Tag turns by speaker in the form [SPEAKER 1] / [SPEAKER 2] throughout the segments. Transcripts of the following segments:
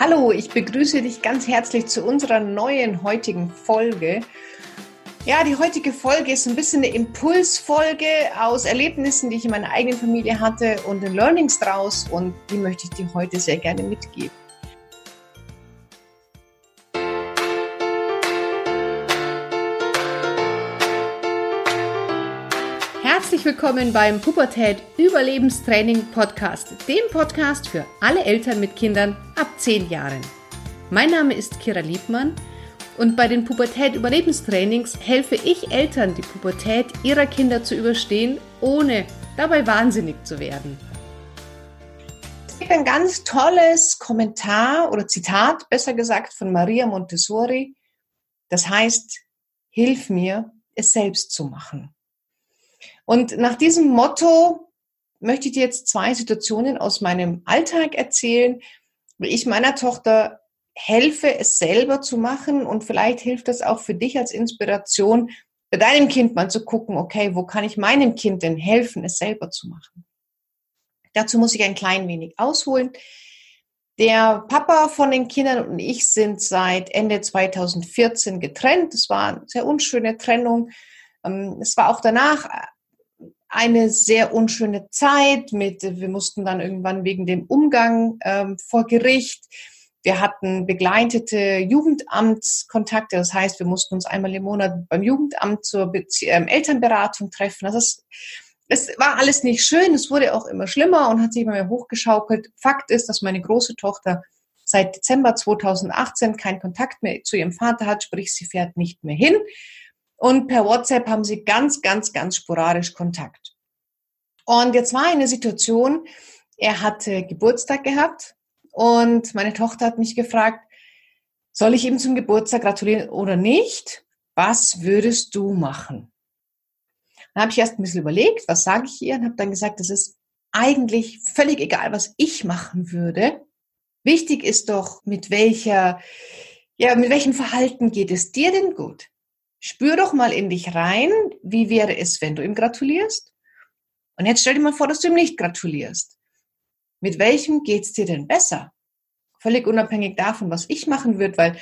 [SPEAKER 1] Hallo, ich begrüße dich ganz herzlich zu unserer neuen heutigen Folge. Ja, die heutige Folge ist ein bisschen eine Impulsfolge aus Erlebnissen, die ich in meiner eigenen Familie hatte und den Learnings draus und die möchte ich dir heute sehr gerne mitgeben. Herzlich willkommen beim Pubertät Überlebenstraining Podcast, dem Podcast für alle Eltern mit Kindern ab 10 Jahren. Mein Name ist Kira Liebmann und bei den Pubertät Überlebenstrainings helfe ich Eltern, die Pubertät ihrer Kinder zu überstehen, ohne dabei wahnsinnig zu werden. Es gibt ein ganz tolles Kommentar oder Zitat, besser gesagt, von Maria Montessori. Das heißt, hilf mir, es selbst zu machen. Und nach diesem Motto möchte ich dir jetzt zwei Situationen aus meinem Alltag erzählen, wo ich meiner Tochter helfe, es selber zu machen und vielleicht hilft das auch für dich als Inspiration, bei deinem Kind mal zu gucken, okay, wo kann ich meinem Kind denn helfen, es selber zu machen? Dazu muss ich ein klein wenig ausholen. Der Papa von den Kindern und ich sind seit Ende 2014 getrennt. Das war eine sehr unschöne Trennung. Ähm, es war auch danach eine sehr unschöne Zeit mit, wir mussten dann irgendwann wegen dem Umgang ähm, vor Gericht. Wir hatten begleitete Jugendamtskontakte, das heißt, wir mussten uns einmal im Monat beim Jugendamt zur Bezie ähm, Elternberatung treffen. Das ist, es war alles nicht schön, es wurde auch immer schlimmer und hat sich immer mehr hochgeschaukelt. Fakt ist, dass meine große Tochter seit Dezember 2018 keinen Kontakt mehr zu ihrem Vater hat, sprich, sie fährt nicht mehr hin. Und per WhatsApp haben sie ganz, ganz, ganz sporadisch Kontakt. Und jetzt war eine Situation, er hatte Geburtstag gehabt und meine Tochter hat mich gefragt, soll ich ihm zum Geburtstag gratulieren oder nicht? Was würdest du machen? Dann habe ich erst ein bisschen überlegt, was sage ich ihr und habe dann gesagt, das ist eigentlich völlig egal, was ich machen würde. Wichtig ist doch, mit welcher, ja, mit welchem Verhalten geht es dir denn gut? Spür doch mal in dich rein, wie wäre es, wenn du ihm gratulierst? Und jetzt stell dir mal vor, dass du ihm nicht gratulierst. Mit welchem geht's dir denn besser? Völlig unabhängig davon, was ich machen würde, weil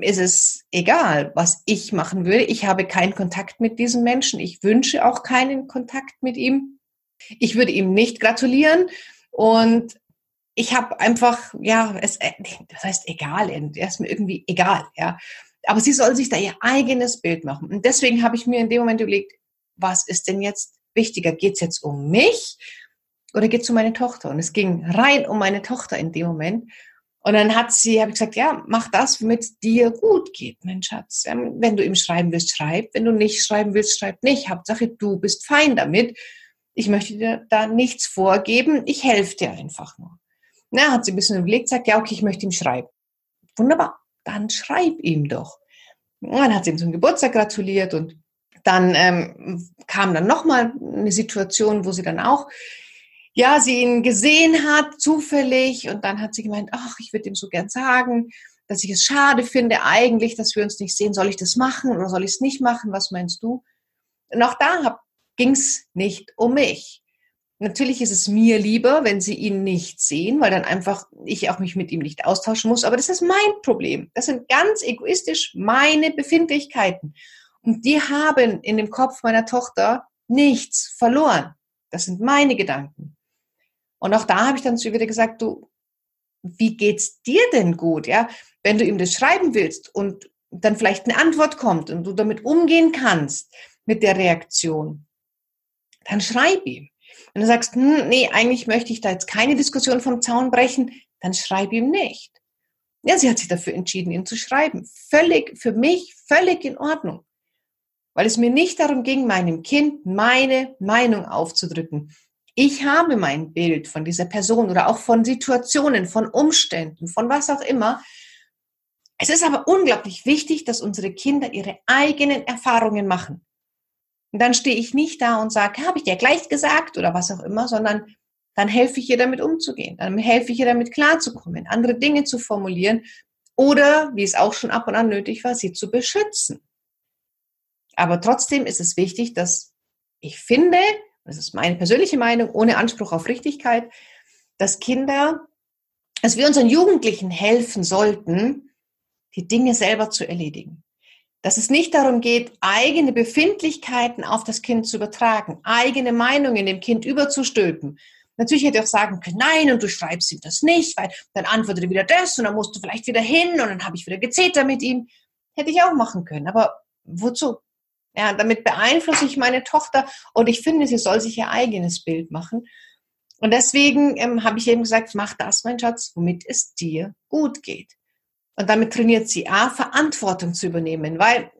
[SPEAKER 1] es ist egal, was ich machen würde. Ich habe keinen Kontakt mit diesem Menschen. Ich wünsche auch keinen Kontakt mit ihm. Ich würde ihm nicht gratulieren und ich habe einfach, ja, es, das heißt egal, er ist mir irgendwie egal, ja. Aber sie soll sich da ihr eigenes Bild machen. Und deswegen habe ich mir in dem Moment überlegt, was ist denn jetzt wichtiger? Geht es jetzt um mich oder geht es um meine Tochter? Und es ging rein um meine Tochter in dem Moment. Und dann hat sie, habe ich gesagt, ja, mach das, womit dir gut geht, mein Schatz. Wenn du ihm schreiben willst, schreib. Wenn du nicht schreiben willst, schreib nicht. Hauptsache, du bist fein damit. Ich möchte dir da nichts vorgeben. Ich helfe dir einfach nur. Na, hat sie ein bisschen überlegt, sagt, ja, okay, ich möchte ihm schreiben. Wunderbar dann schreib ihm doch. Und dann hat sie ihm zum Geburtstag gratuliert und dann ähm, kam dann nochmal eine Situation, wo sie dann auch, ja, sie ihn gesehen hat, zufällig, und dann hat sie gemeint, ach, ich würde ihm so gern sagen, dass ich es schade finde eigentlich, dass wir uns nicht sehen. Soll ich das machen oder soll ich es nicht machen? Was meinst du? Und auch da ging es nicht um mich. Natürlich ist es mir lieber, wenn sie ihn nicht sehen, weil dann einfach ich auch mich mit ihm nicht austauschen muss. Aber das ist mein Problem. Das sind ganz egoistisch meine Befindlichkeiten. Und die haben in dem Kopf meiner Tochter nichts verloren. Das sind meine Gedanken. Und auch da habe ich dann zu ihr wieder gesagt, du, wie geht's dir denn gut? Ja, wenn du ihm das schreiben willst und dann vielleicht eine Antwort kommt und du damit umgehen kannst mit der Reaktion, dann schreib ihm. Wenn du sagst, hm, nee, eigentlich möchte ich da jetzt keine Diskussion vom Zaun brechen, dann schreib ihm nicht. Ja, sie hat sich dafür entschieden, ihn zu schreiben. Völlig, für mich völlig in Ordnung. Weil es mir nicht darum ging, meinem Kind meine Meinung aufzudrücken. Ich habe mein Bild von dieser Person oder auch von Situationen, von Umständen, von was auch immer. Es ist aber unglaublich wichtig, dass unsere Kinder ihre eigenen Erfahrungen machen. Und dann stehe ich nicht da und sage, habe ich dir gleich gesagt oder was auch immer, sondern dann helfe ich ihr damit umzugehen. Dann helfe ich ihr damit klarzukommen, andere Dinge zu formulieren oder, wie es auch schon ab und an nötig war, sie zu beschützen. Aber trotzdem ist es wichtig, dass ich finde, das ist meine persönliche Meinung, ohne Anspruch auf Richtigkeit, dass Kinder dass wir unseren Jugendlichen helfen sollten, die Dinge selber zu erledigen. Dass es nicht darum geht, eigene Befindlichkeiten auf das Kind zu übertragen, eigene Meinungen dem Kind überzustülpen. Natürlich hätte ich auch sagen können, nein, und du schreibst ihm das nicht, weil dann antwortet er wieder das und dann musst du vielleicht wieder hin und dann habe ich wieder gezeter mit ihm. Hätte ich auch machen können. Aber wozu? Ja, damit beeinflusse ich meine Tochter und ich finde, sie soll sich ihr eigenes Bild machen. Und deswegen ähm, habe ich eben gesagt, mach das, mein Schatz, womit es dir gut geht. Und damit trainiert sie A, Verantwortung zu übernehmen. Weil,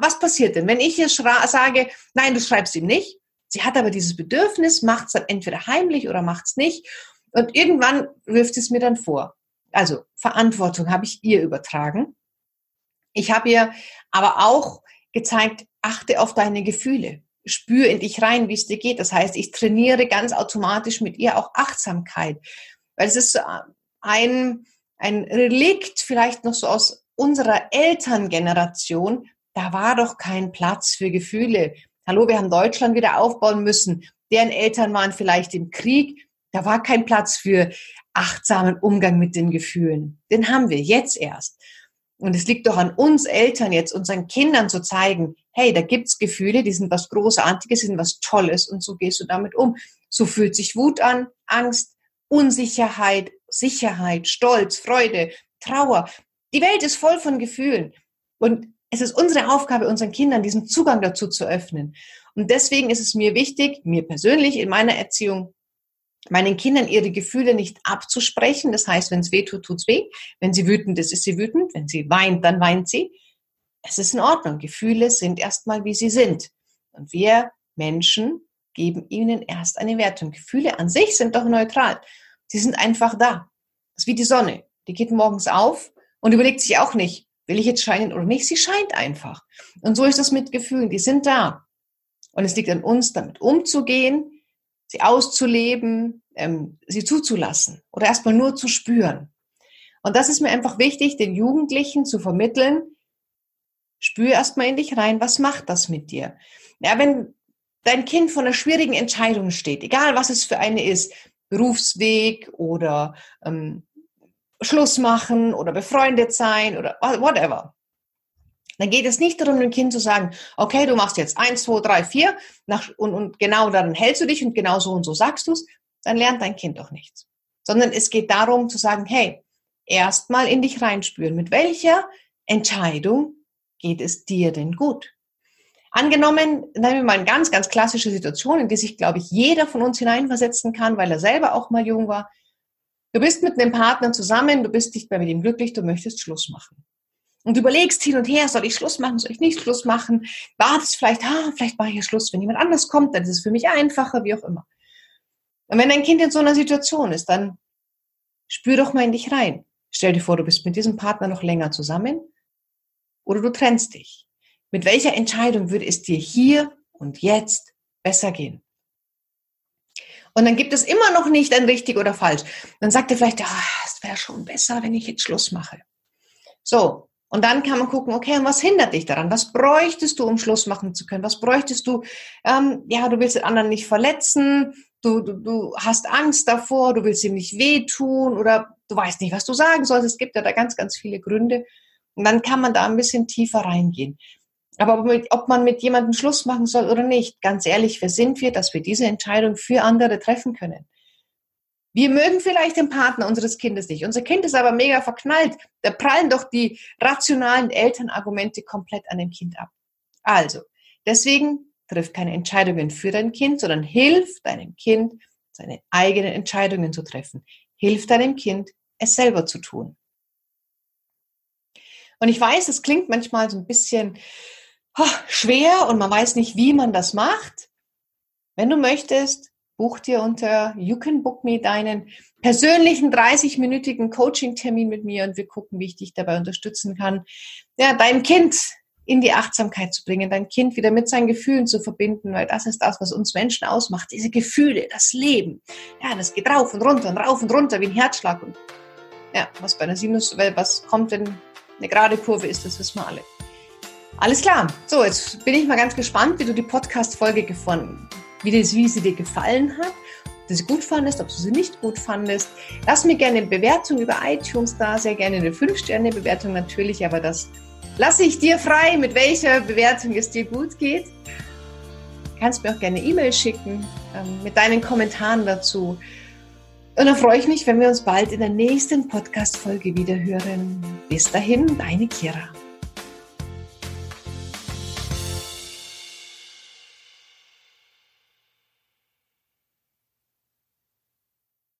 [SPEAKER 1] was passiert denn, wenn ich ihr sage, nein, du schreibst ihm nicht, sie hat aber dieses Bedürfnis, macht es dann entweder heimlich oder macht es nicht. Und irgendwann wirft es mir dann vor. Also Verantwortung habe ich ihr übertragen. Ich habe ihr aber auch gezeigt, achte auf deine Gefühle. Spür in dich rein, wie es dir geht. Das heißt, ich trainiere ganz automatisch mit ihr auch Achtsamkeit. Weil es ist ein, ein Relikt vielleicht noch so aus unserer Elterngeneration. Da war doch kein Platz für Gefühle. Hallo, wir haben Deutschland wieder aufbauen müssen. Deren Eltern waren vielleicht im Krieg. Da war kein Platz für achtsamen Umgang mit den Gefühlen. Den haben wir jetzt erst. Und es liegt doch an uns Eltern jetzt, unseren Kindern zu zeigen, hey, da gibt's Gefühle, die sind was Großartiges, sind was Tolles und so gehst du damit um. So fühlt sich Wut an, Angst, Unsicherheit, Sicherheit, Stolz, Freude, Trauer. Die Welt ist voll von Gefühlen. Und es ist unsere Aufgabe, unseren Kindern diesen Zugang dazu zu öffnen. Und deswegen ist es mir wichtig, mir persönlich in meiner Erziehung meinen Kindern ihre Gefühle nicht abzusprechen. Das heißt, wenn es weh tut, tut's weh. Wenn sie wütend ist, ist sie wütend. Wenn sie weint, dann weint sie. Es ist in Ordnung. Gefühle sind erstmal, wie sie sind. Und wir Menschen geben ihnen erst eine Wertung. Gefühle an sich sind doch neutral. Sie sind einfach da. Das ist wie die Sonne. Die geht morgens auf und überlegt sich auch nicht, will ich jetzt scheinen oder nicht. Sie scheint einfach. Und so ist das mit Gefühlen. Die sind da. Und es liegt an uns, damit umzugehen, sie auszuleben, ähm, sie zuzulassen oder erstmal nur zu spüren. Und das ist mir einfach wichtig, den Jugendlichen zu vermitteln. Spür erstmal in dich rein, was macht das mit dir? Ja, wenn dein Kind vor einer schwierigen Entscheidung steht, egal was es für eine ist, Berufsweg oder ähm, Schluss machen oder befreundet sein oder whatever. Dann geht es nicht darum, dem Kind zu sagen, okay, du machst jetzt eins, zwei, drei, vier nach, und, und genau daran hältst du dich und genau so und so sagst du es, dann lernt dein Kind doch nichts. Sondern es geht darum zu sagen, hey, erstmal in dich reinspüren, mit welcher Entscheidung geht es dir denn gut? Angenommen, nehmen wir mal eine ganz, ganz klassische Situation, in die sich, glaube ich, jeder von uns hineinversetzen kann, weil er selber auch mal jung war. Du bist mit einem Partner zusammen, du bist nicht mehr mit ihm glücklich, du möchtest Schluss machen und überlegst hin und her, soll ich Schluss machen, soll ich nicht Schluss machen, wartest vielleicht, ah, vielleicht mache ich Schluss, wenn jemand anders kommt, dann ist es für mich einfacher, wie auch immer. Und wenn dein Kind in so einer Situation ist, dann spür doch mal in dich rein. Stell dir vor, du bist mit diesem Partner noch länger zusammen oder du trennst dich. Mit welcher Entscheidung würde es dir hier und jetzt besser gehen? Und dann gibt es immer noch nicht ein richtig oder falsch. Dann sagt er vielleicht, ah, es wäre schon besser, wenn ich jetzt Schluss mache. So, und dann kann man gucken, okay, und was hindert dich daran? Was bräuchtest du, um Schluss machen zu können? Was bräuchtest du? Ähm, ja, du willst den anderen nicht verletzen, du, du, du hast Angst davor, du willst ihm nicht wehtun oder du weißt nicht, was du sagen sollst. Es gibt ja da ganz, ganz viele Gründe. Und dann kann man da ein bisschen tiefer reingehen. Aber ob man mit jemandem Schluss machen soll oder nicht, ganz ehrlich, wer sind wir, dass wir diese Entscheidung für andere treffen können? Wir mögen vielleicht den Partner unseres Kindes nicht. Unser Kind ist aber mega verknallt. Da prallen doch die rationalen Elternargumente komplett an dem Kind ab. Also, deswegen triff keine Entscheidungen für dein Kind, sondern hilf deinem Kind, seine eigenen Entscheidungen zu treffen. Hilf deinem Kind, es selber zu tun. Und ich weiß, es klingt manchmal so ein bisschen schwer und man weiß nicht, wie man das macht. Wenn du möchtest, buch dir unter You Can Book Me deinen persönlichen 30-minütigen Coaching-Termin mit mir und wir gucken, wie ich dich dabei unterstützen kann, ja, dein Kind in die Achtsamkeit zu bringen, dein Kind wieder mit seinen Gefühlen zu verbinden, weil das ist das, was uns Menschen ausmacht, diese Gefühle, das Leben. Ja, das geht rauf und runter und rauf und runter wie ein Herzschlag und ja, was bei einer Sinus, was kommt, wenn eine gerade Kurve ist, das wissen wir alle. Alles klar. So, jetzt bin ich mal ganz gespannt, wie du die Podcast-Folge gefunden wie, das, wie sie dir gefallen hat. du sie gut fandest, ob du sie nicht gut fandest. Lass mir gerne eine Bewertung über iTunes da, sehr gerne eine 5-Sterne-Bewertung natürlich, aber das lasse ich dir frei, mit welcher Bewertung es dir gut geht. Du kannst mir auch gerne E-Mail schicken ähm, mit deinen Kommentaren dazu. Und dann freue ich mich, wenn wir uns bald in der nächsten Podcast-Folge wieder hören. Bis dahin, deine Kira.